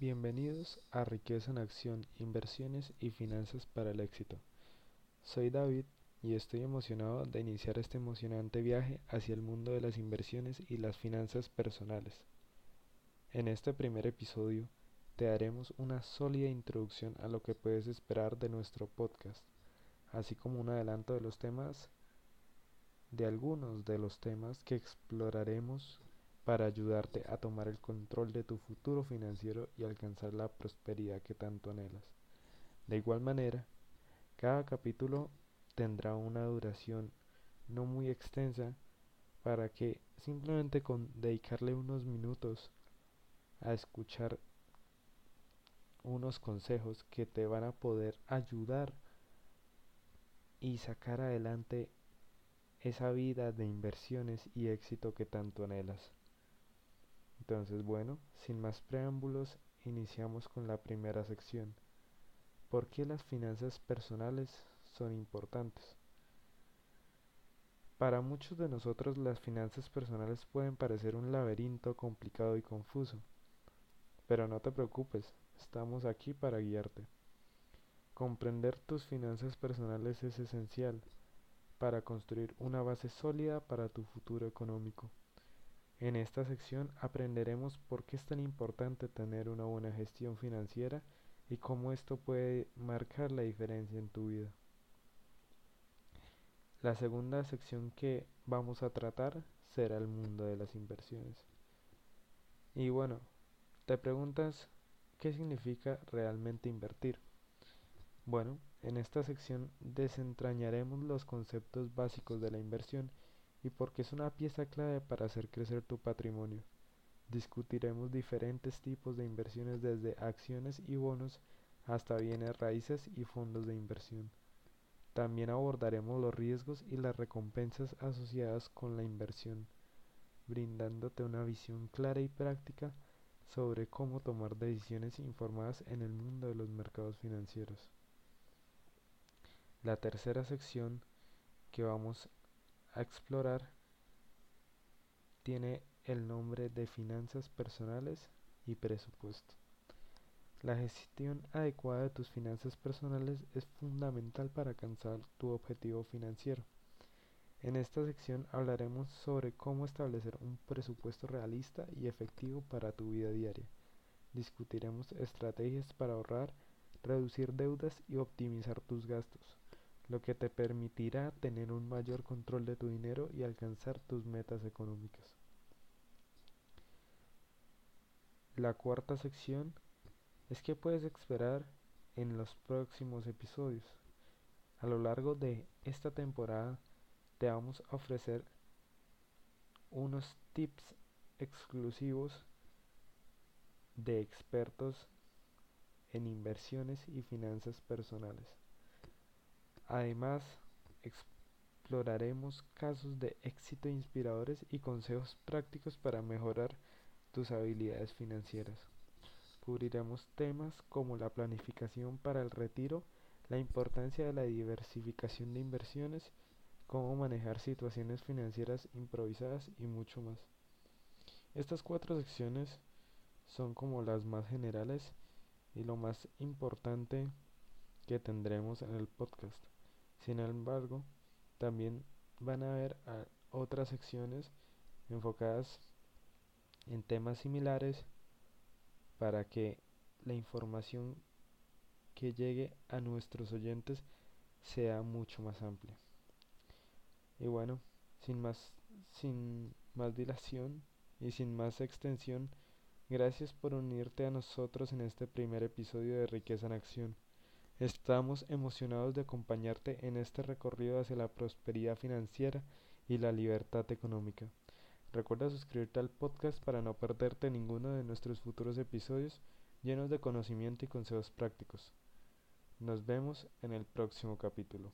Bienvenidos a Riqueza en Acción, Inversiones y Finanzas para el Éxito. Soy David y estoy emocionado de iniciar este emocionante viaje hacia el mundo de las inversiones y las finanzas personales. En este primer episodio te daremos una sólida introducción a lo que puedes esperar de nuestro podcast, así como un adelanto de los temas de algunos de los temas que exploraremos para ayudarte a tomar el control de tu futuro financiero y alcanzar la prosperidad que tanto anhelas. De igual manera, cada capítulo tendrá una duración no muy extensa para que simplemente con dedicarle unos minutos a escuchar unos consejos que te van a poder ayudar y sacar adelante esa vida de inversiones y éxito que tanto anhelas. Entonces, bueno, sin más preámbulos, iniciamos con la primera sección. ¿Por qué las finanzas personales son importantes? Para muchos de nosotros las finanzas personales pueden parecer un laberinto complicado y confuso. Pero no te preocupes, estamos aquí para guiarte. Comprender tus finanzas personales es esencial para construir una base sólida para tu futuro económico. En esta sección aprenderemos por qué es tan importante tener una buena gestión financiera y cómo esto puede marcar la diferencia en tu vida. La segunda sección que vamos a tratar será el mundo de las inversiones. Y bueno, te preguntas qué significa realmente invertir. Bueno, en esta sección desentrañaremos los conceptos básicos de la inversión y porque es una pieza clave para hacer crecer tu patrimonio. Discutiremos diferentes tipos de inversiones desde acciones y bonos hasta bienes raíces y fondos de inversión. También abordaremos los riesgos y las recompensas asociadas con la inversión, brindándote una visión clara y práctica sobre cómo tomar decisiones informadas en el mundo de los mercados financieros. La tercera sección que vamos a explorar tiene el nombre de finanzas personales y presupuesto. La gestión adecuada de tus finanzas personales es fundamental para alcanzar tu objetivo financiero. En esta sección hablaremos sobre cómo establecer un presupuesto realista y efectivo para tu vida diaria. Discutiremos estrategias para ahorrar, reducir deudas y optimizar tus gastos lo que te permitirá tener un mayor control de tu dinero y alcanzar tus metas económicas. La cuarta sección es que puedes esperar en los próximos episodios. A lo largo de esta temporada te vamos a ofrecer unos tips exclusivos de expertos en inversiones y finanzas personales. Además, exploraremos casos de éxito inspiradores y consejos prácticos para mejorar tus habilidades financieras. Cubriremos temas como la planificación para el retiro, la importancia de la diversificación de inversiones, cómo manejar situaciones financieras improvisadas y mucho más. Estas cuatro secciones son como las más generales y lo más importante que tendremos en el podcast. Sin embargo, también van a haber ah, otras secciones enfocadas en temas similares para que la información que llegue a nuestros oyentes sea mucho más amplia. Y bueno, sin más, sin más dilación y sin más extensión, gracias por unirte a nosotros en este primer episodio de Riqueza en Acción. Estamos emocionados de acompañarte en este recorrido hacia la prosperidad financiera y la libertad económica. Recuerda suscribirte al podcast para no perderte ninguno de nuestros futuros episodios llenos de conocimiento y consejos prácticos. Nos vemos en el próximo capítulo.